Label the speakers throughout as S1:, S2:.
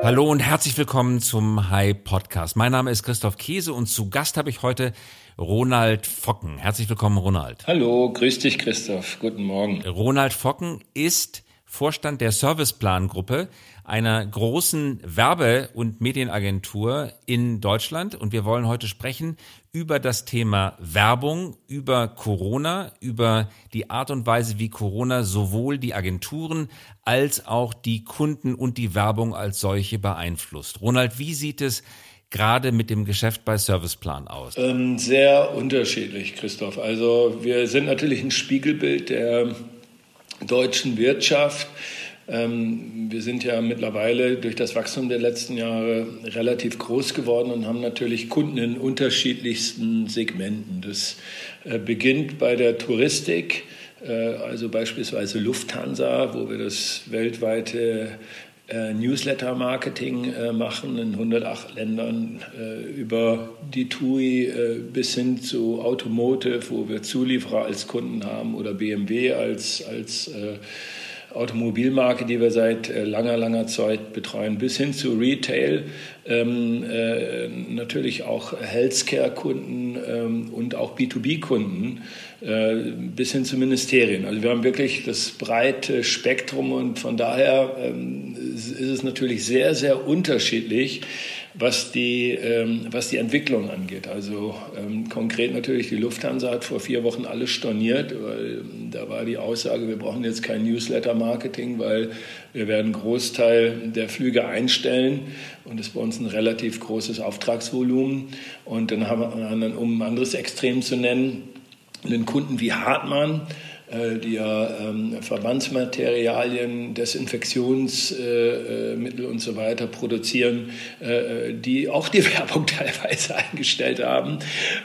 S1: Hallo und herzlich willkommen zum Hi Podcast. Mein Name ist Christoph Käse und zu Gast habe ich heute Ronald Focken. Herzlich willkommen, Ronald.
S2: Hallo, grüß dich, Christoph. Guten Morgen.
S1: Ronald Focken ist Vorstand der Serviceplan-Gruppe, einer großen Werbe- und Medienagentur in Deutschland. Und wir wollen heute sprechen über das Thema Werbung, über Corona, über die Art und Weise, wie Corona sowohl die Agenturen als auch die Kunden und die Werbung als solche beeinflusst. Ronald, wie sieht es gerade mit dem Geschäft bei Serviceplan aus?
S2: Ähm, sehr unterschiedlich, Christoph. Also wir sind natürlich ein Spiegelbild der deutschen Wirtschaft. Ähm, wir sind ja mittlerweile durch das Wachstum der letzten Jahre relativ groß geworden und haben natürlich Kunden in unterschiedlichsten Segmenten. Das äh, beginnt bei der Touristik, äh, also beispielsweise Lufthansa, wo wir das weltweite äh, Newsletter-Marketing machen in 108 Ländern über die TUI bis hin zu Automotive, wo wir Zulieferer als Kunden haben oder BMW als, als Automobilmarke, die wir seit äh, langer, langer Zeit betreuen, bis hin zu Retail, ähm, äh, natürlich auch Healthcare-Kunden ähm, und auch B2B-Kunden, äh, bis hin zu Ministerien. Also wir haben wirklich das breite Spektrum und von daher ähm, ist es natürlich sehr, sehr unterschiedlich, was die, ähm, was die Entwicklung angeht. Also ähm, konkret natürlich, die Lufthansa hat vor vier Wochen alles storniert, weil ähm, da war die Aussage, wir brauchen jetzt kein Newsletter-Marketing, weil wir werden einen Großteil der Flüge einstellen und das ist bei uns ein relativ großes Auftragsvolumen. Und dann haben wir, um ein anderes Extrem zu nennen, einen Kunden wie Hartmann, die ja ähm, Verbandsmaterialien, Desinfektionsmittel und so weiter produzieren, äh, die auch die Werbung teilweise eingestellt haben,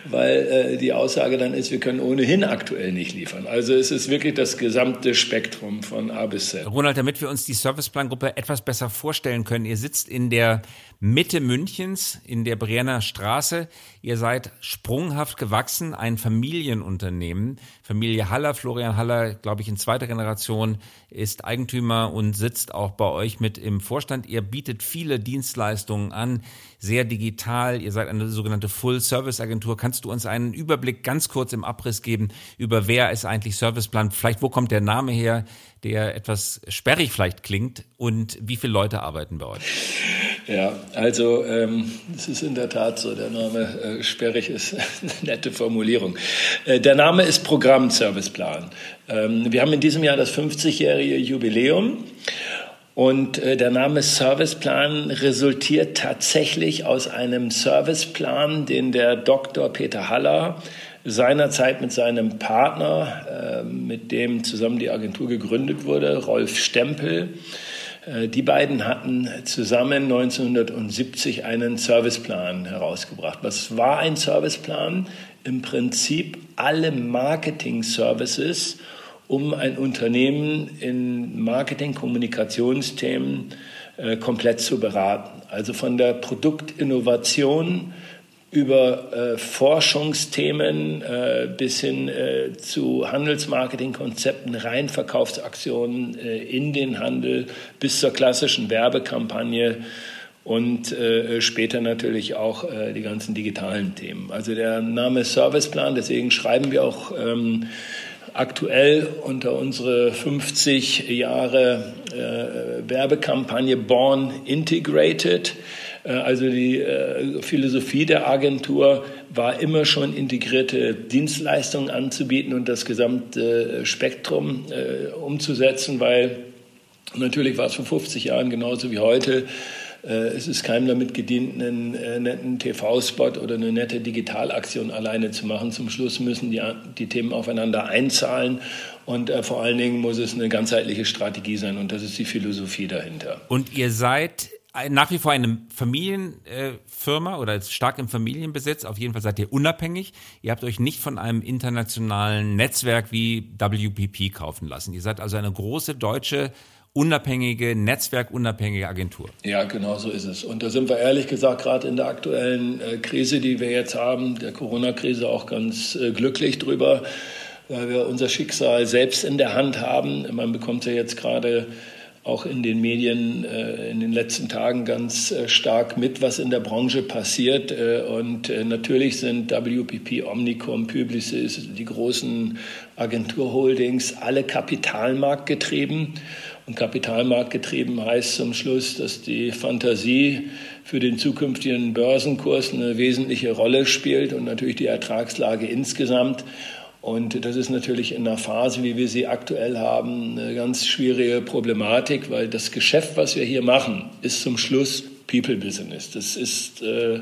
S2: weil äh, die Aussage dann ist, wir können ohnehin aktuell nicht liefern. Also es ist wirklich das gesamte Spektrum von A bis Z.
S1: Ronald, damit wir uns die Serviceplan-Gruppe etwas besser vorstellen können, ihr sitzt in der Mitte Münchens in der Brienner Straße. Ihr seid sprunghaft gewachsen, ein Familienunternehmen. Familie Haller, Florian Haller, glaube ich, in zweiter Generation ist Eigentümer und sitzt auch bei euch mit im Vorstand. Ihr bietet viele Dienstleistungen an, sehr digital. Ihr seid eine sogenannte Full-Service-Agentur. Kannst du uns einen Überblick ganz kurz im Abriss geben über wer ist eigentlich Serviceplan? Vielleicht wo kommt der Name her, der etwas sperrig vielleicht klingt und wie viele Leute arbeiten bei euch?
S2: Ja, also ähm, es ist in der Tat so, der Name äh, sperrig ist eine nette Formulierung. Äh, der Name ist Programmserviceplan. Ähm, wir haben in diesem Jahr das 50-jährige Jubiläum und äh, der Name Serviceplan resultiert tatsächlich aus einem Serviceplan, den der Dr. Peter Haller seinerzeit mit seinem Partner, äh, mit dem zusammen die Agentur gegründet wurde, Rolf Stempel, die beiden hatten zusammen 1970 einen Serviceplan herausgebracht. Was war ein Serviceplan? Im Prinzip alle Marketing-Services, um ein Unternehmen in Marketing-Kommunikationsthemen äh, komplett zu beraten. Also von der Produktinnovation über äh, Forschungsthemen äh, bis hin äh, zu Handelsmarketingkonzepten, Reinverkaufsaktionen äh, in den Handel bis zur klassischen Werbekampagne und äh, später natürlich auch äh, die ganzen digitalen Themen. Also der Name Serviceplan, deswegen schreiben wir auch ähm, aktuell unter unsere 50 Jahre Werbekampagne Born Integrated. Äh, also die äh, Philosophie der Agentur war immer schon integrierte Dienstleistungen anzubieten und das gesamte äh, Spektrum umzusetzen, weil natürlich war es vor 50 Jahren genauso wie heute. Es ist keinem damit gedient, einen netten TV-Spot oder eine nette Digitalaktion alleine zu machen. Zum Schluss müssen die, die Themen aufeinander einzahlen und vor allen Dingen muss es eine ganzheitliche Strategie sein und das ist die Philosophie dahinter.
S1: Und ihr seid nach wie vor eine Familienfirma äh, oder stark im Familienbesitz. Auf jeden Fall seid ihr unabhängig. Ihr habt euch nicht von einem internationalen Netzwerk wie WPP kaufen lassen. Ihr seid also eine große deutsche unabhängige, netzwerkunabhängige Agentur.
S2: Ja, genau so ist es. Und da sind wir ehrlich gesagt gerade in der aktuellen äh, Krise, die wir jetzt haben, der Corona-Krise auch ganz äh, glücklich drüber, weil wir unser Schicksal selbst in der Hand haben. Man bekommt ja jetzt gerade auch in den Medien äh, in den letzten Tagen ganz äh, stark mit, was in der Branche passiert. Äh, und natürlich sind WPP, Omnicom, Publicis, die großen Agenturholdings alle kapitalmarktgetrieben. Und kapitalmarktgetrieben heißt zum Schluss, dass die Fantasie für den zukünftigen Börsenkurs eine wesentliche Rolle spielt und natürlich die Ertragslage insgesamt. Und das ist natürlich in einer Phase, wie wir sie aktuell haben, eine ganz schwierige Problematik, weil das Geschäft, was wir hier machen, ist zum Schluss People Business. Das ist äh,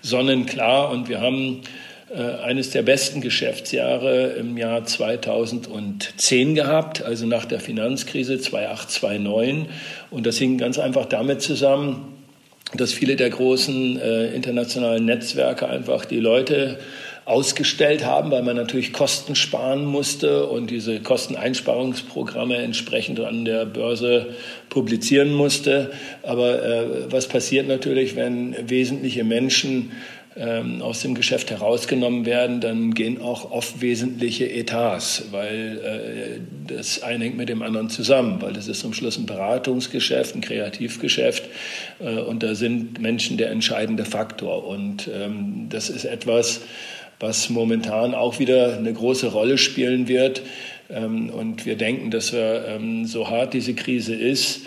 S2: sonnenklar und wir haben äh, eines der besten Geschäftsjahre im Jahr 2010 gehabt, also nach der Finanzkrise 2008, 2009. Und das hing ganz einfach damit zusammen, dass viele der großen äh, internationalen Netzwerke einfach die Leute ausgestellt haben, weil man natürlich Kosten sparen musste und diese Kosteneinsparungsprogramme entsprechend an der Börse publizieren musste. Aber äh, was passiert natürlich, wenn wesentliche Menschen ähm, aus dem Geschäft herausgenommen werden, dann gehen auch oft wesentliche Etats, weil äh, das eine hängt mit dem anderen zusammen, weil das ist zum Schluss ein Beratungsgeschäft, ein Kreativgeschäft äh, und da sind Menschen der entscheidende Faktor. Und ähm, das ist etwas, was momentan auch wieder eine große Rolle spielen wird. Ähm, und wir denken, dass wir, ähm, so hart diese Krise ist,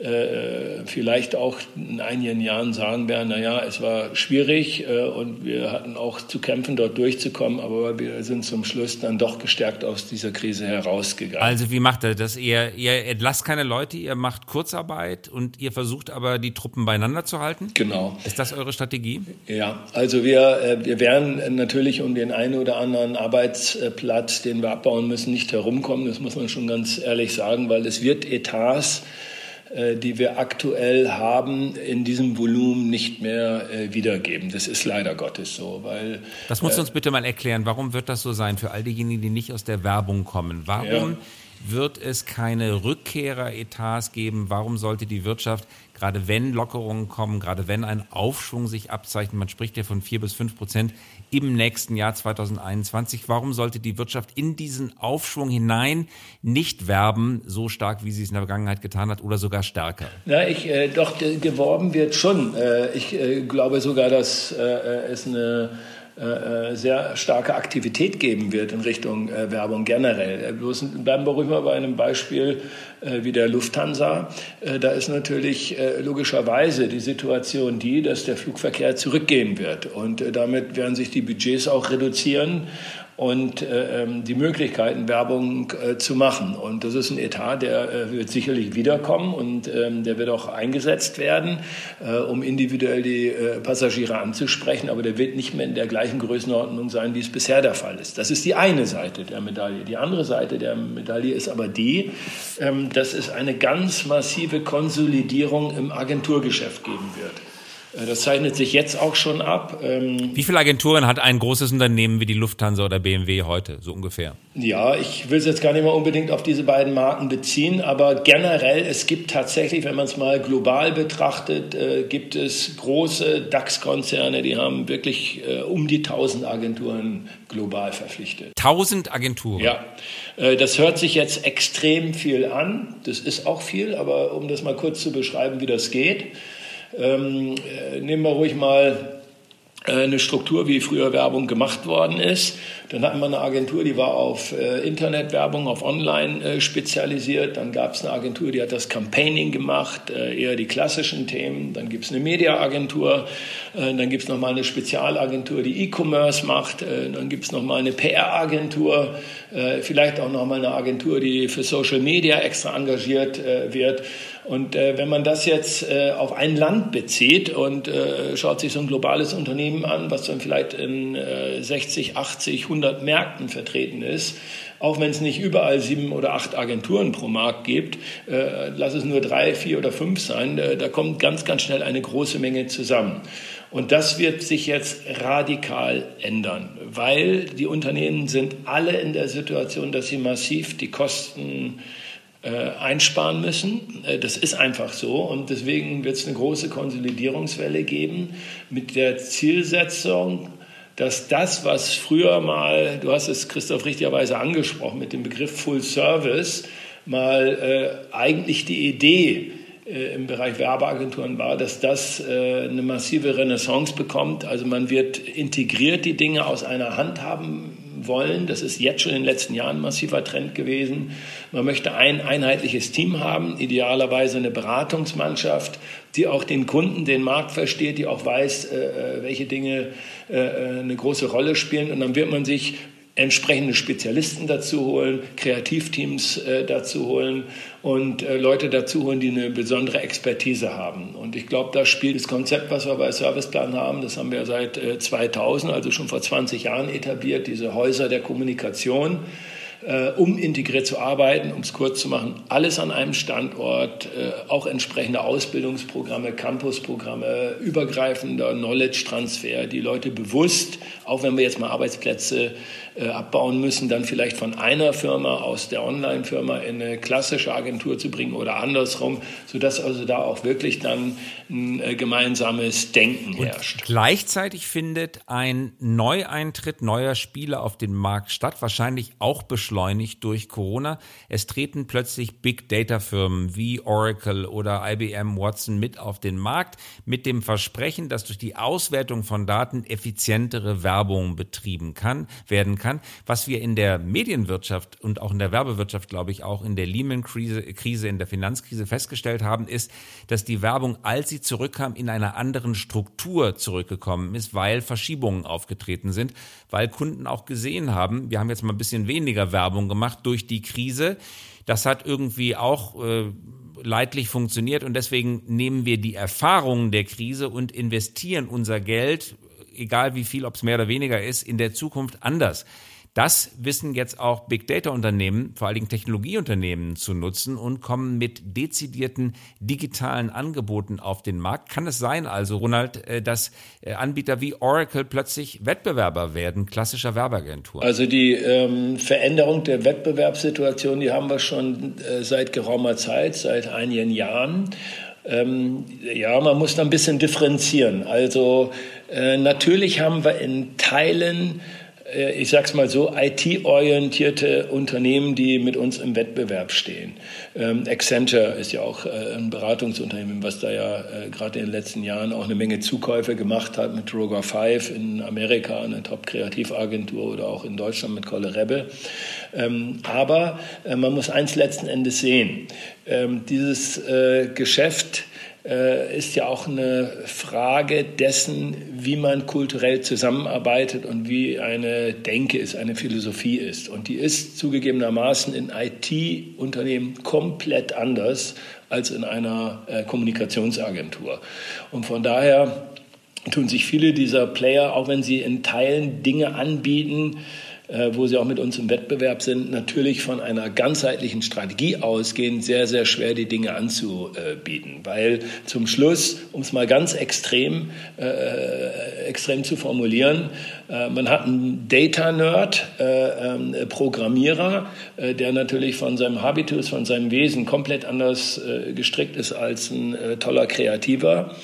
S2: äh, vielleicht auch in einigen Jahren sagen werden, naja, es war schwierig äh, und wir hatten auch zu kämpfen, dort durchzukommen, aber wir sind zum Schluss dann doch gestärkt aus dieser Krise herausgegangen.
S1: Also wie macht er das? Ihr, ihr entlasst keine Leute, ihr macht Kurzarbeit und ihr versucht aber die Truppen beieinander zu halten?
S2: Genau.
S1: Ist das eure Strategie?
S2: Ja, also wir, äh, wir werden natürlich um den einen oder anderen Arbeitsplatz, den wir abbauen müssen, nicht herumkommen. Das muss man schon ganz ehrlich sagen, weil es wird Etats die wir aktuell haben, in diesem Volumen nicht mehr äh, wiedergeben. Das ist leider Gottes so, weil.
S1: Das muss äh, uns bitte mal erklären. Warum wird das so sein für all diejenigen, die nicht aus der Werbung kommen? Warum ja. wird es keine Rückkehrer-Etats geben? Warum sollte die Wirtschaft gerade wenn Lockerungen kommen, gerade wenn ein Aufschwung sich abzeichnet, man spricht ja von vier bis fünf Prozent im nächsten Jahr 2021. Warum sollte die Wirtschaft in diesen Aufschwung hinein nicht werben, so stark, wie sie es in der Vergangenheit getan hat, oder sogar stärker?
S2: Ja, ich, äh, doch, geworben wird schon. Äh, ich äh, glaube sogar, dass äh, es eine äh, sehr starke Aktivität geben wird in Richtung äh, Werbung generell. Äh, bloß bleiben wir ruhig mal bei einem Beispiel wie der Lufthansa. Da ist natürlich logischerweise die Situation die, dass der Flugverkehr zurückgehen wird. Und damit werden sich die Budgets auch reduzieren und äh, ähm, die Möglichkeiten, Werbung äh, zu machen. Und das ist ein Etat, der äh, wird sicherlich wiederkommen und ähm, der wird auch eingesetzt werden, äh, um individuell die äh, Passagiere anzusprechen. Aber der wird nicht mehr in der gleichen Größenordnung sein, wie es bisher der Fall ist. Das ist die eine Seite der Medaille. Die andere Seite der Medaille ist aber die, ähm, dass es eine ganz massive Konsolidierung im Agenturgeschäft geben wird. Äh, das zeichnet sich jetzt auch schon ab.
S1: Ähm, wie viele Agenturen hat ein großes Unternehmen wie die Lufthansa oder BMW heute, so ungefähr?
S2: Ja, ich will es jetzt gar nicht mal unbedingt auf diese beiden Marken beziehen, aber generell, es gibt tatsächlich, wenn man es mal global betrachtet, äh, gibt es große DAX-Konzerne, die haben wirklich äh, um die 1000 Agenturen global verpflichtet.
S1: 1000 Agenturen?
S2: Ja, das hört sich jetzt extrem viel an. Das ist auch viel, aber um das mal kurz zu beschreiben, wie das geht. Ähm, äh, nehmen wir ruhig mal äh, eine Struktur, wie früher Werbung gemacht worden ist. Dann hatten wir eine Agentur, die war auf äh, Internetwerbung, auf Online spezialisiert. Dann gab es eine Agentur, die hat das Campaigning gemacht, eher die klassischen Themen. Dann gibt es eine Mediaagentur. Dann gibt es nochmal eine Spezialagentur, die E-Commerce macht. Dann gibt es nochmal eine PR-Agentur. Vielleicht auch nochmal eine Agentur, die für Social Media extra engagiert wird. Und äh, wenn man das jetzt äh, auf ein Land bezieht und äh, schaut sich so ein globales Unternehmen an, was dann vielleicht in äh, 60, 80, 100 Märkten vertreten ist, auch wenn es nicht überall sieben oder acht Agenturen pro Markt gibt, äh, lass es nur drei, vier oder fünf sein, äh, da kommt ganz, ganz schnell eine große Menge zusammen. Und das wird sich jetzt radikal ändern, weil die Unternehmen sind alle in der Situation, dass sie massiv die Kosten äh, einsparen müssen. Äh, das ist einfach so und deswegen wird es eine große Konsolidierungswelle geben mit der Zielsetzung, dass das, was früher mal, du hast es Christoph richtigerweise angesprochen mit dem Begriff Full Service, mal äh, eigentlich die Idee äh, im Bereich Werbeagenturen war, dass das äh, eine massive Renaissance bekommt. Also man wird integriert die Dinge aus einer Hand haben wollen. Das ist jetzt schon in den letzten Jahren ein massiver Trend gewesen. Man möchte ein einheitliches Team haben, idealerweise eine Beratungsmannschaft, die auch den Kunden, den Markt versteht, die auch weiß, äh, welche Dinge eine große Rolle spielen. Und dann wird man sich entsprechende Spezialisten dazu holen, Kreativteams äh, dazu holen und äh, Leute dazu holen, die eine besondere Expertise haben. Und ich glaube, da spielt das Konzept, was wir bei Serviceplan haben, das haben wir seit äh, 2000, also schon vor 20 Jahren etabliert, diese Häuser der Kommunikation äh, um integriert zu arbeiten, um es kurz zu machen, alles an einem Standort, äh, auch entsprechende Ausbildungsprogramme, Campusprogramme, übergreifender Knowledge-Transfer, die Leute bewusst, auch wenn wir jetzt mal Arbeitsplätze äh, abbauen müssen, dann vielleicht von einer Firma aus der Online-Firma in eine klassische Agentur zu bringen oder andersrum, sodass also da auch wirklich dann ein äh, gemeinsames Denken herrscht.
S1: Und gleichzeitig findet ein Neueintritt neuer Spieler auf den Markt statt, wahrscheinlich auch beschleunigt durch Corona. Es treten plötzlich Big Data Firmen wie Oracle oder IBM Watson mit auf den Markt mit dem Versprechen, dass durch die Auswertung von Daten effizientere Werbung betrieben kann, werden kann. Was wir in der Medienwirtschaft und auch in der Werbewirtschaft, glaube ich, auch in der Lehman-Krise, Krise, in der Finanzkrise festgestellt haben, ist, dass die Werbung, als sie zurückkam, in einer anderen Struktur zurückgekommen ist, weil Verschiebungen aufgetreten sind, weil Kunden auch gesehen haben, wir haben jetzt mal ein bisschen weniger Werbung gemacht durch die Krise. Das hat irgendwie auch äh, leidlich funktioniert und deswegen nehmen wir die Erfahrungen der Krise und investieren unser Geld egal wie viel, ob es mehr oder weniger ist, in der Zukunft anders. Das wissen jetzt auch Big Data Unternehmen, vor allen Dingen Technologieunternehmen zu nutzen und kommen mit dezidierten digitalen Angeboten auf den Markt. Kann es sein, also Ronald, äh, dass äh, Anbieter wie Oracle plötzlich Wettbewerber werden, klassischer Werbeagentur?
S2: Also die ähm, Veränderung der Wettbewerbssituation, die haben wir schon äh, seit geraumer Zeit, seit einigen Jahren. Ähm, ja, man muss da ein bisschen differenzieren. Also äh, natürlich haben wir in Teilen ich sage es mal so, IT-orientierte Unternehmen, die mit uns im Wettbewerb stehen. Ähm, Accenture ist ja auch äh, ein Beratungsunternehmen, was da ja äh, gerade in den letzten Jahren auch eine Menge Zukäufe gemacht hat mit Droga 5 in Amerika, eine Top-Kreativagentur oder auch in Deutschland mit Kolle Rebbe. Ähm, aber äh, man muss eins letzten Endes sehen. Ähm, dieses äh, Geschäft äh, ist ja auch eine Frage dessen, wie man kulturell zusammenarbeitet und wie eine Denke ist, eine Philosophie ist. Und die ist zugegebenermaßen in IT-Unternehmen komplett anders als in einer äh, Kommunikationsagentur. Und von daher tun sich viele dieser Player, auch wenn sie in Teilen Dinge anbieten, äh, wo sie auch mit uns im Wettbewerb sind, natürlich von einer ganzheitlichen Strategie ausgehen, sehr, sehr schwer die Dinge anzubieten. Weil zum Schluss, um es mal ganz extrem, äh, extrem zu formulieren, äh, man hat einen Data-Nerd, äh, ähm, Programmierer, äh, der natürlich von seinem Habitus, von seinem Wesen komplett anders gestrickt ist als ein toller Kreativer.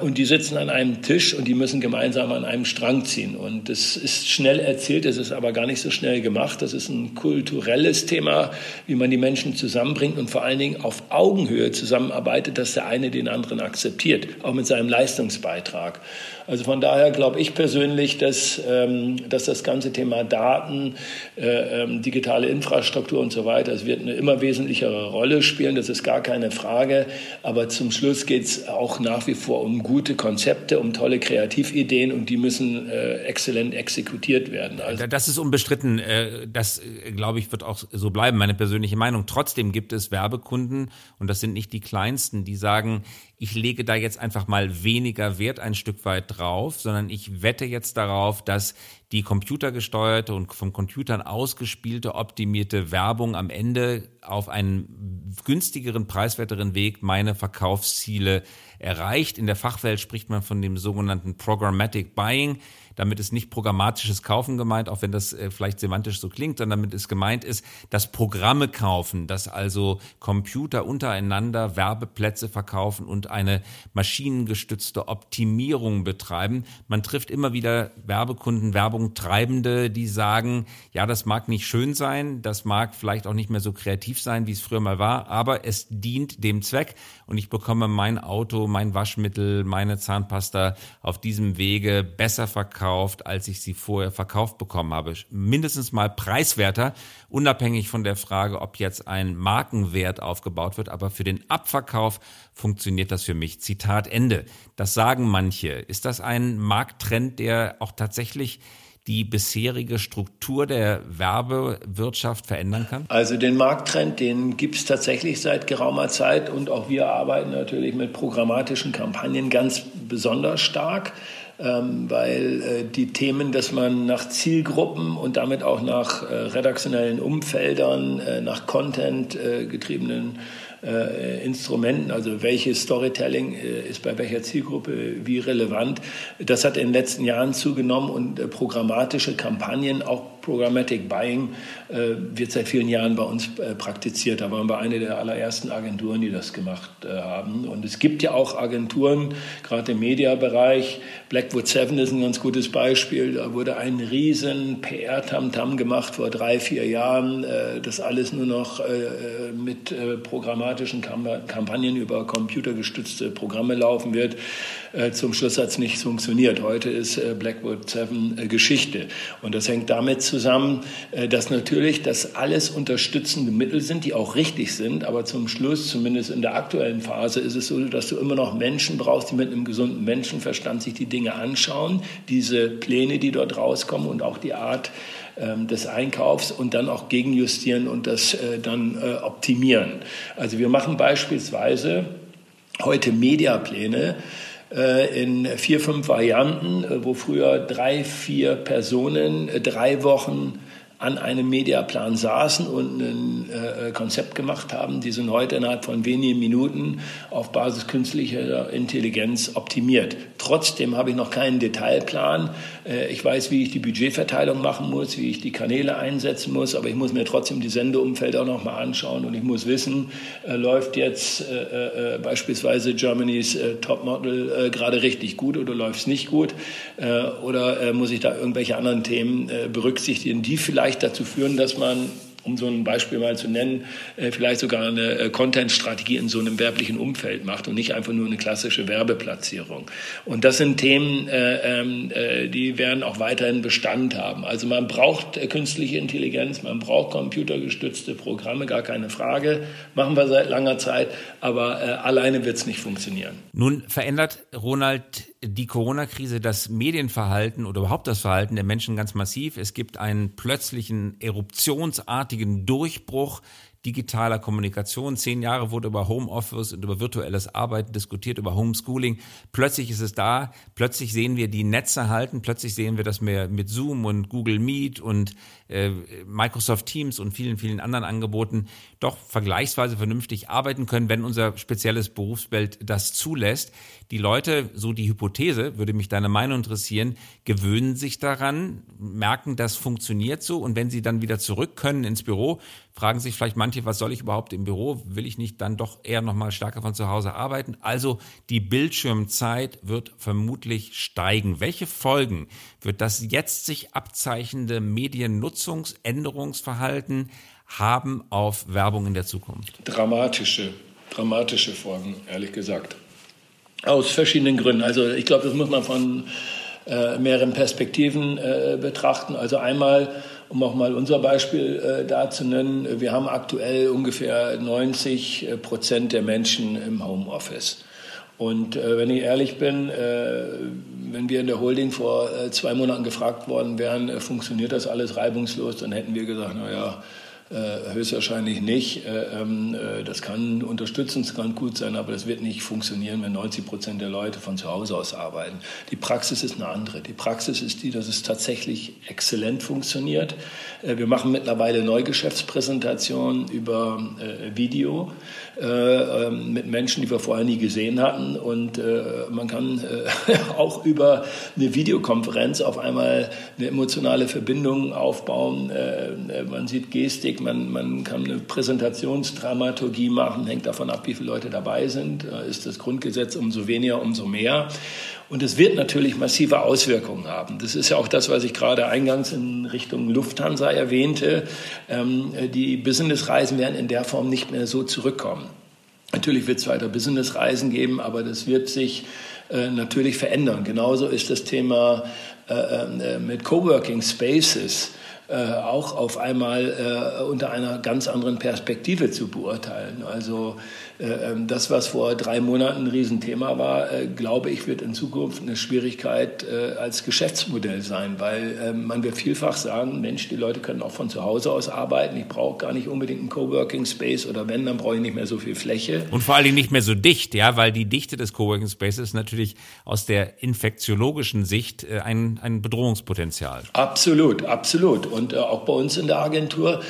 S2: und die sitzen an einem Tisch und die müssen gemeinsam an einem Strang ziehen. Und das ist schnell erzählt, es ist aber gar nicht so schnell gemacht. Das ist ein kulturelles Thema, wie man die Menschen zusammenbringt und vor allen Dingen auf Augenhöhe zusammenarbeitet, dass der eine den anderen akzeptiert, auch mit seinem Leistungsbeitrag. Also von daher glaube ich persönlich, dass, ähm, dass das ganze Thema Daten, äh, ähm, digitale Infrastruktur und so weiter, es wird eine immer wesentlichere Rolle spielen, das ist gar keine Frage. Aber zum Schluss geht es auch nach wie vor um gute Konzepte, um tolle Kreativideen und die müssen äh, exzellent exekutiert werden.
S1: Also das ist unbestritten. Äh, das, glaube ich, wird auch so bleiben, meine persönliche Meinung. Trotzdem gibt es Werbekunden, und das sind nicht die kleinsten, die sagen, ich lege da jetzt einfach mal weniger Wert ein Stück weit drauf, sondern ich wette jetzt darauf, dass die computergesteuerte und vom Computern ausgespielte, optimierte Werbung am Ende auf einen günstigeren, preiswerteren Weg meine Verkaufsziele erreicht. In der Fachwelt spricht man von dem sogenannten Programmatic Buying. Damit ist nicht programmatisches Kaufen gemeint, auch wenn das äh, vielleicht semantisch so klingt, sondern damit ist gemeint ist, dass Programme kaufen, dass also Computer untereinander Werbeplätze verkaufen und eine maschinengestützte Optimierung betreiben. Man trifft immer wieder Werbekunden, Werbung Werbung Treibende, die sagen, ja, das mag nicht schön sein, das mag vielleicht auch nicht mehr so kreativ sein, wie es früher mal war, aber es dient dem Zweck und ich bekomme mein Auto, mein Waschmittel, meine Zahnpasta auf diesem Wege besser verkauft, als ich sie vorher verkauft bekommen habe. Mindestens mal preiswerter, unabhängig von der Frage, ob jetzt ein Markenwert aufgebaut wird, aber für den Abverkauf funktioniert das für mich. Zitat Ende. Das sagen manche. Ist das ein Markttrend, der auch tatsächlich die bisherige Struktur der Werbewirtschaft verändern kann?
S2: Also den Markttrend, den gibt es tatsächlich seit geraumer Zeit und auch wir arbeiten natürlich mit programmatischen Kampagnen ganz besonders stark. Ähm, weil äh, die Themen, dass man nach Zielgruppen und damit auch nach äh, redaktionellen Umfeldern, äh, nach Content äh, getriebenen äh, Instrumenten, also welches Storytelling äh, ist bei welcher Zielgruppe wie relevant. Das hat in den letzten Jahren zugenommen und programmatische Kampagnen, auch Programmatic Buying, äh, wird seit vielen Jahren bei uns äh, praktiziert. Da waren wir eine der allerersten Agenturen, die das gemacht äh, haben. Und es gibt ja auch Agenturen, gerade im Mediabereich. Blackwood Seven ist ein ganz gutes Beispiel. Da wurde ein riesen PR-Tamtam gemacht vor drei, vier Jahren. das alles nur noch mit programmatischen Kampagnen über computergestützte Programme laufen wird. Zum Schluss hat es nicht funktioniert. Heute ist Blackwood Seven Geschichte. Und das hängt damit zusammen, äh, dass natürlich das alles unterstützende Mittel sind, die auch richtig sind, aber zum Schluss, zumindest in der aktuellen Phase, ist es so, dass du immer noch Menschen brauchst, die mit einem gesunden Menschenverstand sich die Dinge anschauen, diese Pläne, die dort rauskommen und auch die Art ähm, des Einkaufs und dann auch gegenjustieren und das äh, dann äh, optimieren. Also wir machen beispielsweise heute Mediapläne, äh, in vier, fünf Varianten, äh, wo früher drei, vier Personen äh, drei Wochen an einem Mediaplan saßen und ein äh, Konzept gemacht haben. Die sind heute innerhalb von wenigen Minuten auf Basis künstlicher Intelligenz optimiert. Trotzdem habe ich noch keinen Detailplan. Äh, ich weiß, wie ich die Budgetverteilung machen muss, wie ich die Kanäle einsetzen muss, aber ich muss mir trotzdem die Sendeumfelder auch noch mal anschauen und ich muss wissen, äh, läuft jetzt äh, äh, beispielsweise Germany's äh, Topmodel gerade richtig gut oder läuft es nicht gut oder muss ich da irgendwelche anderen Themen berücksichtigen, die vielleicht vielleicht dazu führen, dass man um so ein Beispiel mal zu nennen, äh, vielleicht sogar eine äh, Content-Strategie in so einem werblichen Umfeld macht und nicht einfach nur eine klassische Werbeplatzierung. Und das sind Themen, äh, ähm, die werden auch weiterhin Bestand haben. Also man braucht künstliche Intelligenz, man braucht computergestützte Programme, gar keine Frage. Machen wir seit langer Zeit, aber alleine wird es nicht funktionieren.
S1: Nun verändert Ronald die Corona-Krise das Medienverhalten oder überhaupt das Verhalten der Menschen ganz massiv. Es gibt einen plötzlichen eruptionsartigen Durchbruch digitaler Kommunikation. Zehn Jahre wurde über Homeoffice und über virtuelles Arbeiten diskutiert, über Homeschooling. Plötzlich ist es da. Plötzlich sehen wir die Netze halten. Plötzlich sehen wir, dass wir mit Zoom und Google Meet und äh, Microsoft Teams und vielen, vielen anderen Angeboten doch vergleichsweise vernünftig arbeiten können, wenn unser spezielles Berufsbild das zulässt. Die Leute, so die Hypothese, würde mich deine Meinung interessieren, gewöhnen sich daran, merken, das funktioniert so und wenn sie dann wieder zurück können ins Büro, fragen sich vielleicht manche, was soll ich überhaupt im Büro? Will ich nicht dann doch eher nochmal stärker von zu Hause arbeiten? Also die Bildschirmzeit wird vermutlich steigen. Welche Folgen wird das jetzt sich abzeichnende Mediennutzungsänderungsverhalten haben auf Werbung in der Zukunft?
S2: Dramatische, dramatische Folgen, ehrlich gesagt. Aus verschiedenen Gründen. Also ich glaube, das muss man von äh, mehreren Perspektiven äh, betrachten. Also einmal um auch mal unser Beispiel äh, da zu nennen, wir haben aktuell ungefähr 90 äh, Prozent der Menschen im Homeoffice. Und äh, wenn ich ehrlich bin, äh, wenn wir in der Holding vor äh, zwei Monaten gefragt worden wären, äh, funktioniert das alles reibungslos, dann hätten wir gesagt, na ja, äh, höchstwahrscheinlich nicht. Äh, ähm, äh, das kann unterstützen, kann gut sein, aber das wird nicht funktionieren, wenn 90 Prozent der Leute von zu Hause aus arbeiten. Die Praxis ist eine andere. Die Praxis ist die, dass es tatsächlich exzellent funktioniert. Wir machen mittlerweile Neugeschäftspräsentationen über Video ähm, mit Menschen, die wir vorher nie gesehen hatten. Und man kann auch über eine Videokonferenz auf einmal eine emotionale Verbindung aufbauen. Man sieht Gestik, Weg. Man, man kann eine Präsentationsdramaturgie machen, hängt davon ab, wie viele Leute dabei sind. Ist das Grundgesetz umso weniger, umso mehr. Und es wird natürlich massive Auswirkungen haben. Das ist ja auch das, was ich gerade eingangs in Richtung Lufthansa erwähnte. Ähm, die Businessreisen werden in der Form nicht mehr so zurückkommen. Natürlich wird es weiter Businessreisen geben, aber das wird sich äh, natürlich verändern. Genauso ist das Thema äh, äh, mit Coworking Spaces äh, auch auf einmal äh, unter einer ganz anderen Perspektive zu beurteilen. Also das, was vor drei Monaten ein Riesenthema war, äh, glaube ich, wird in Zukunft eine Schwierigkeit äh, als Geschäftsmodell sein, weil ähm, man wird vielfach sagen, Mensch, die Leute können auch von zu Hause aus arbeiten. Ich brauche gar nicht unbedingt einen Coworking Space oder wenn, dann brauche ich nicht mehr so viel Fläche.
S1: Und vor allen Dingen nicht mehr so dicht, ja, weil die Dichte des Coworking Spaces natürlich aus der infektiologischen Sicht ein, ein Bedrohungspotenzial.
S2: Absolut, absolut. Und auch bei uns in der Agentur,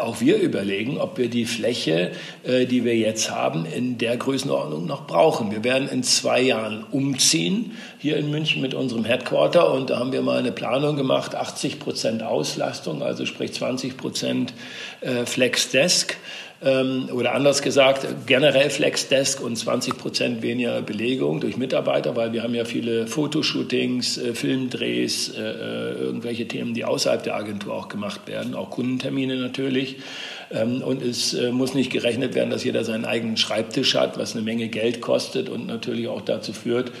S2: auch wir überlegen, ob wir die Fläche, die wir jetzt jetzt haben, in der Größenordnung noch brauchen. Wir werden in zwei Jahren umziehen hier in München mit unserem Headquarter und da haben wir mal eine Planung gemacht, 80 Prozent Auslastung, also sprich 20 Prozent äh, Flexdesk ähm, oder anders gesagt, generell Flexdesk und 20 Prozent weniger Belegung durch Mitarbeiter, weil wir haben ja viele Fotoshootings, äh, Filmdrehs, äh, irgendwelche Themen, die außerhalb der Agentur auch gemacht werden, auch Kundentermine natürlich. Ähm, und es äh, muss nicht gerechnet werden, dass jeder seinen eigenen Schreibtisch hat, was eine Menge Geld kostet und natürlich auch dazu führt,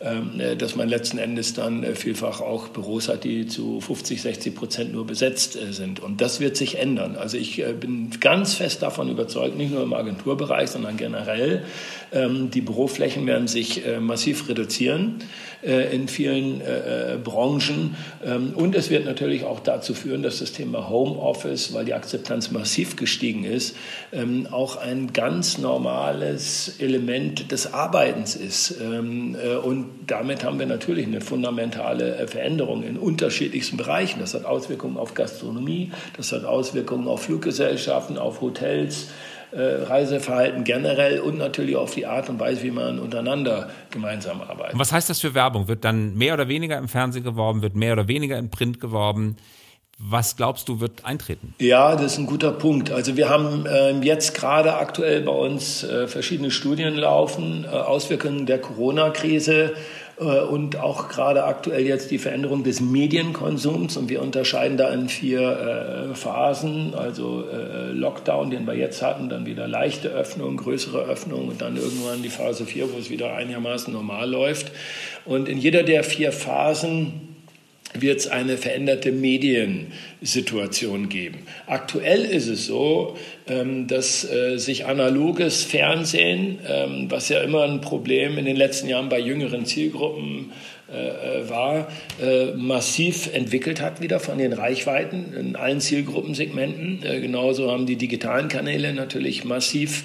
S2: dass man letzten Endes dann äh, vielfach auch Büros hat, die zu 50, 60 Prozent nur besetzt sind. Und das wird sich ändern. Also ich bin ganz fest davon überzeugt, nicht nur im Agenturbereich, sondern generell, ähm, die Büroflächen werden sich massiv reduzieren. Äh, in vielen äh, äh, Branchen. Ähm, und es wird natürlich auch dazu führen, dass das Thema Homeoffice, weil die Akzeptanz massiv gestiegen ist, ähm, auch ein ganz normales Element des Arbeitens ist. Ähm, und damit haben wir natürlich eine fundamentale Veränderung in unterschiedlichsten Bereichen. Das hat Auswirkungen auf Gastronomie, das hat Auswirkungen auf Fluggesellschaften, auf Hotels. Äh, Reiseverhalten generell und natürlich auf die Art und Weise, wie man untereinander gemeinsam arbeitet.
S1: Und was heißt das für Werbung? Wird dann mehr oder weniger im Fernsehen geworben, wird mehr oder weniger im Print geworben? Was glaubst du, wird eintreten?
S2: Ja, das ist ein guter Punkt. Also wir haben äh, jetzt gerade aktuell bei uns äh, verschiedene Studien laufen, äh, Auswirkungen der Corona-Krise äh, und auch gerade aktuell jetzt die Veränderung des Medienkonsums. Und wir unterscheiden da in vier äh, Phasen, also äh, Lockdown, den wir jetzt hatten, dann wieder leichte Öffnung, größere Öffnung und dann irgendwann die Phase 4, wo es wieder einigermaßen normal läuft. Und in jeder der vier Phasen wird es eine veränderte Mediensituation geben. Aktuell ist es so, ähm, dass äh, sich analoges Fernsehen, ähm, was ja immer ein Problem in den letzten Jahren bei jüngeren Zielgruppen äh, äh, war, massiv entwickelt hat wieder von den Reichweiten in allen Zielgruppensegmenten. Genauso haben die digitalen Kanäle natürlich massiv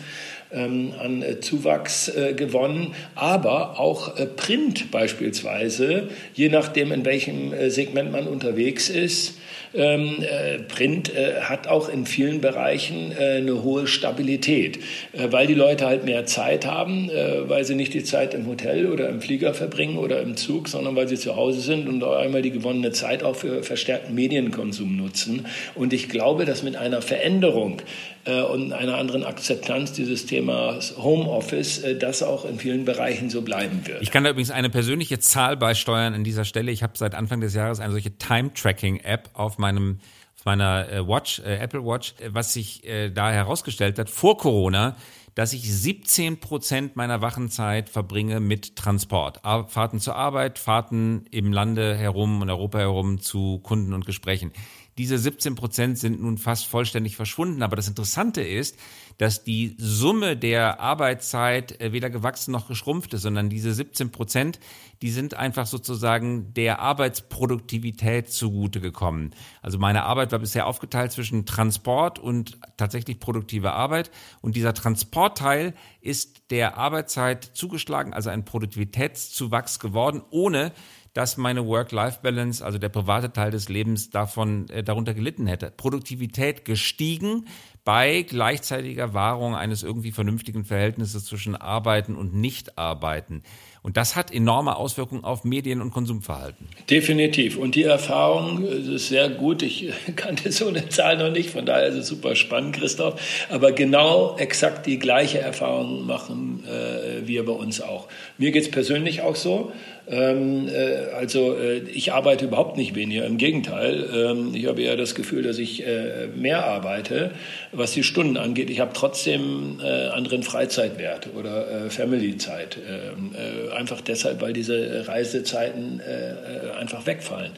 S2: ähm, an äh, Zuwachs äh, gewonnen, aber auch äh, Print beispielsweise, je nachdem, in welchem Segment man unterwegs ist, ähm, äh, Print äh, hat auch in vielen Bereichen äh, eine hohe Stabilität, äh, weil die Leute halt mehr Zeit haben, äh, weil sie nicht die Zeit im Hotel oder im Flieger verbringen oder im Zug, sondern weil sie zu Hause sind und auch einmal die gewonnene Zeit auch für verstärkten Medienkonsum nutzen. Und ich glaube, dass mit einer Veränderung äh, und einer anderen Akzeptanz dieses Themas Homeoffice das auch in vielen Bereichen so bleiben wird.
S1: Ich kann da übrigens eine persönliche Zahl beisteuern an dieser Stelle. Ich habe seit Anfang des Jahres eine solche Time-Tracking-App auf meinem auf meiner äh, Watch, äh, Apple Watch, äh, was sich äh, da herausgestellt hat vor Corona, dass ich 17 Prozent meiner Wachenzeit verbringe mit Transport. Fahrten zur Arbeit, Fahrten im Lande herum und Europa herum zu Kunden und Gesprächen. Diese 17 Prozent sind nun fast vollständig verschwunden. Aber das Interessante ist, dass die Summe der Arbeitszeit äh, weder gewachsen noch geschrumpft ist, sondern diese 17 Prozent, die sind einfach sozusagen der Arbeitsproduktivität zugute gekommen. Also meine Arbeit war bisher aufgeteilt zwischen Transport und tatsächlich produktive Arbeit. Und dieser Transportteil ist der Arbeitszeit zugeschlagen, also ein Produktivitätszuwachs geworden, ohne dass meine Work-Life-Balance, also der private Teil des Lebens, davon äh, darunter gelitten hätte. Produktivität gestiegen, bei gleichzeitiger Wahrung eines irgendwie vernünftigen Verhältnisses zwischen Arbeiten und Nichtarbeiten. Und das hat enorme Auswirkungen auf Medien- und Konsumverhalten.
S2: Definitiv. Und die Erfahrung ist sehr gut. Ich kannte so eine Zahl noch nicht, von daher ist es super spannend, Christoph. Aber genau exakt die gleiche Erfahrung machen äh, wir bei uns auch. Mir geht es persönlich auch so. Ähm, äh, also äh, ich arbeite überhaupt nicht weniger, im Gegenteil. Ähm, ich habe eher das Gefühl, dass ich äh, mehr arbeite, was die Stunden angeht. Ich habe trotzdem äh, anderen Freizeitwert oder äh, Family-Zeit. Ähm, äh, einfach deshalb, weil diese Reisezeiten einfach wegfallen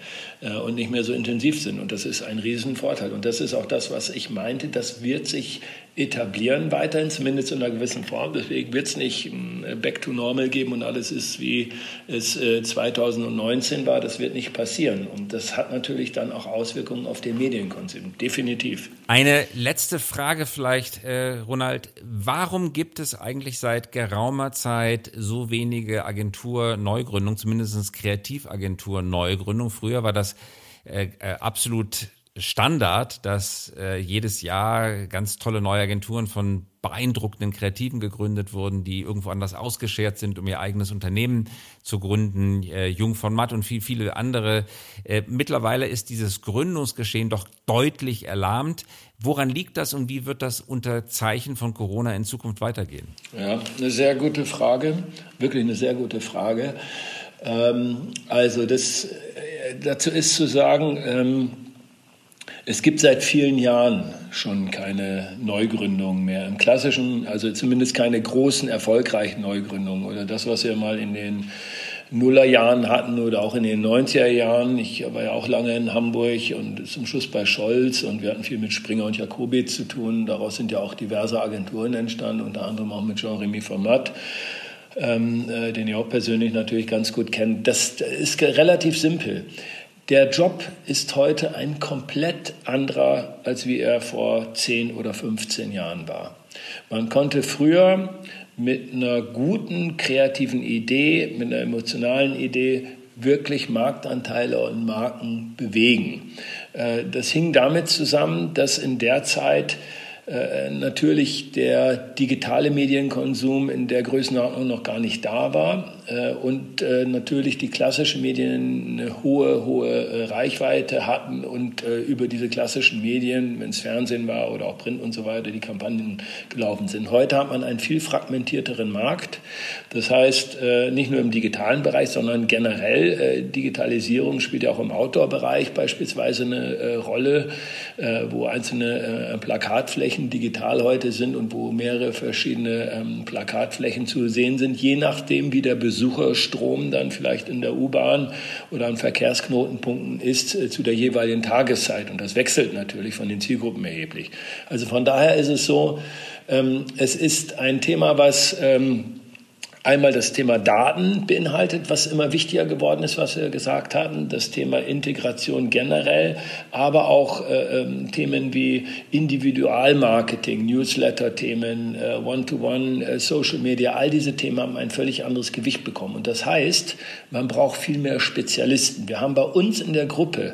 S2: und nicht mehr so intensiv sind. Und das ist ein Riesenvorteil. Und das ist auch das, was ich meinte. Das wird sich etablieren weiterhin, zumindest in einer gewissen Form. Deswegen wird es nicht äh, Back to Normal geben und alles ist, wie es 2019 äh, war. Das wird nicht passieren. Und das hat natürlich dann auch Auswirkungen auf den Medienkonsum. Definitiv.
S1: Eine letzte Frage vielleicht, äh, Ronald. Warum gibt es eigentlich seit geraumer Zeit so wenige Agentur-Neugründungen, zumindest Kreativagentur-Neugründungen? Früher war das äh, äh absolut Standard, dass äh, jedes Jahr ganz tolle neue Agenturen von beeindruckenden Kreativen gegründet wurden, die irgendwo anders ausgeschert sind, um ihr eigenes Unternehmen zu gründen. Äh, Jung von Matt und viel, viele andere. Äh, mittlerweile ist dieses Gründungsgeschehen doch deutlich erlahmt. Woran liegt das und wie wird das unter Zeichen von Corona in Zukunft weitergehen?
S2: Ja, eine sehr gute Frage. Wirklich eine sehr gute Frage. Ähm, also das, äh, dazu ist zu sagen, ähm, es gibt seit vielen Jahren schon keine Neugründungen mehr. Im klassischen, also zumindest keine großen, erfolgreichen Neugründungen oder das, was wir mal in den Nullerjahren hatten oder auch in den 90er Jahren. Ich war ja auch lange in Hamburg und zum Schluss bei Scholz und wir hatten viel mit Springer und Jacobi zu tun. Daraus sind ja auch diverse Agenturen entstanden, unter anderem auch mit Jean-Rémy Format. Ähm, äh, den ihr auch persönlich natürlich ganz gut kennt. Das ist relativ simpel. Der Job ist heute ein komplett anderer, als wie er vor 10 oder 15 Jahren war. Man konnte früher mit einer guten kreativen Idee, mit einer emotionalen Idee wirklich Marktanteile und Marken bewegen. Äh, das hing damit zusammen, dass in der Zeit äh, natürlich der digitale Medienkonsum in der Größenordnung noch gar nicht da war äh, und äh, natürlich die klassischen Medien eine hohe, hohe äh, Reichweite hatten und über diese klassischen Medien, wenn es Fernsehen war oder auch Print und so weiter, die Kampagnen gelaufen sind. Heute hat man einen viel fragmentierteren Markt. Das heißt, nicht nur im digitalen Bereich, sondern generell Digitalisierung spielt ja auch im Outdoor-Bereich beispielsweise eine Rolle, wo einzelne Plakatflächen digital heute sind und wo mehrere verschiedene ähm, Plakatflächen zu sehen sind, je nachdem, wie der Besuch Besucherstrom dann vielleicht in der U-Bahn oder an Verkehrsknotenpunkten ist äh, zu der jeweiligen Tageszeit. Und das wechselt natürlich von den Zielgruppen erheblich. Also von daher ist es so, ähm, es ist ein Thema, was ähm, einmal das Thema Daten beinhaltet, was immer wichtiger geworden ist, was wir gesagt hatten, das Thema Integration generell, aber auch äh, ähm, Themen wie Individualmarketing, Newsletter-Themen, äh, One-to-One, äh, Social Media, all diese Themen haben ein völlig anderes Gewicht bekommen. Und das heißt, man braucht viel mehr Spezialisten. Wir haben bei uns in der Gruppe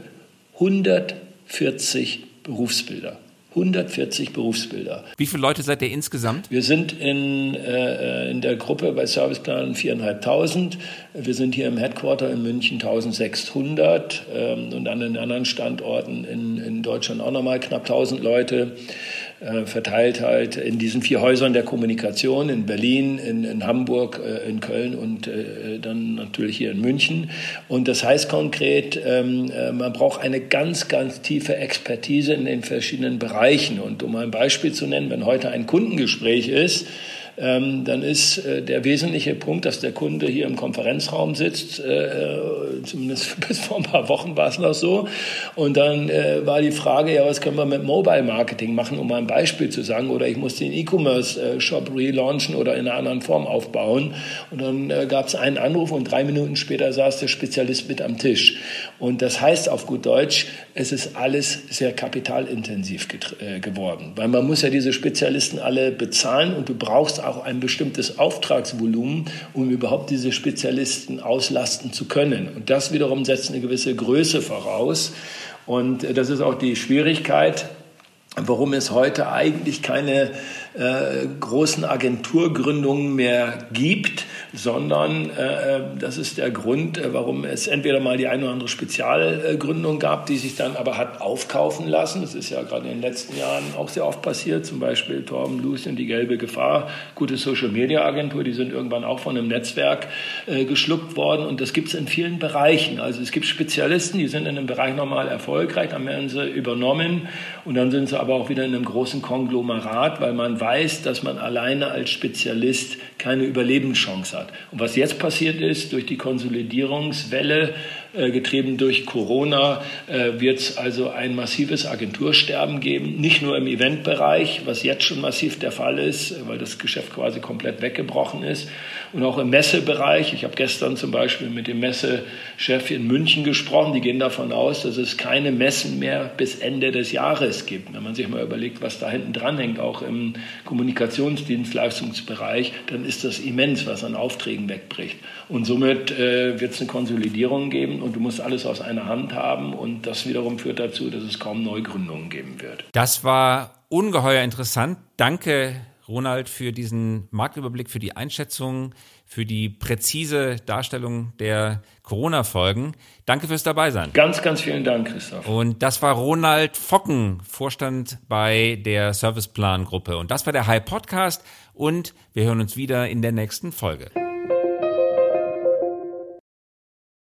S2: 140 Berufsbilder. 140 Berufsbilder.
S1: Wie viele Leute seid ihr insgesamt?
S2: Wir sind in, äh, in der Gruppe bei Serviceplan 4.500. Wir sind hier im Headquarter in München 1600 ähm, und an den anderen Standorten in, in Deutschland auch nochmal knapp 1000 Leute. Äh, verteilt halt in diesen vier Häusern der Kommunikation in Berlin, in, in Hamburg, äh, in Köln und äh, dann natürlich hier in München. Und das heißt konkret, ähm, man braucht eine ganz, ganz tiefe Expertise in den verschiedenen Bereichen. Und um ein Beispiel zu nennen, wenn heute ein Kundengespräch ist, dann ist äh, der wesentliche Punkt, dass der Kunde hier im Konferenzraum sitzt. Äh, zumindest bis vor ein paar Wochen war es noch so. Und dann äh, war die Frage, ja, was können wir mit Mobile Marketing machen, um mal ein Beispiel zu sagen. Oder ich muss den E-Commerce-Shop relaunchen oder in einer anderen Form aufbauen. Und dann äh, gab es einen Anruf und drei Minuten später saß der Spezialist mit am Tisch. Und das heißt auf gut Deutsch, es ist alles sehr kapitalintensiv äh, geworden. Weil man muss ja diese Spezialisten alle bezahlen und du brauchst auch ein bestimmtes Auftragsvolumen, um überhaupt diese Spezialisten auslasten zu können. Und das wiederum setzt eine gewisse Größe voraus. Und das ist auch die Schwierigkeit, warum es heute eigentlich keine äh, großen Agenturgründungen mehr gibt, sondern äh, äh, das ist der Grund, äh, warum es entweder mal die eine oder andere Spezialgründung gab, die sich dann aber hat aufkaufen lassen. Das ist ja gerade in den letzten Jahren auch sehr oft passiert, zum Beispiel Torben Lucien, die gelbe Gefahr, gute Social-Media-Agentur, die sind irgendwann auch von einem Netzwerk äh, geschluckt worden und das gibt es in vielen Bereichen. Also es gibt Spezialisten, die sind in einem Bereich normal erfolgreich, dann werden sie übernommen und dann sind sie aber auch wieder in einem großen Konglomerat, weil man weiß, dass man alleine als Spezialist keine Überlebenschance hat. Und was jetzt passiert ist, durch die Konsolidierungswelle, getrieben durch Corona, äh, wird es also ein massives Agentursterben geben. Nicht nur im Eventbereich, was jetzt schon massiv der Fall ist, weil das Geschäft quasi komplett weggebrochen ist. Und auch im Messebereich. Ich habe gestern zum Beispiel mit dem Messechef in München gesprochen. Die gehen davon aus, dass es keine Messen mehr bis Ende des Jahres gibt. Wenn man sich mal überlegt, was da hinten dran hängt, auch im Kommunikationsdienstleistungsbereich, dann ist das immens, was an Aufträgen wegbricht. Und somit äh, wird es eine Konsolidierung geben und du musst alles aus einer Hand haben. Und das wiederum führt dazu, dass es kaum Neugründungen geben wird.
S1: Das war ungeheuer interessant. Danke, Ronald, für diesen Marktüberblick, für die Einschätzung, für die präzise Darstellung der Corona-Folgen. Danke fürs Dabeisein.
S2: Ganz, ganz vielen Dank, Christoph.
S1: Und das war Ronald Focken, Vorstand bei der Serviceplan-Gruppe. Und das war der High Podcast. Und wir hören uns wieder in der nächsten Folge.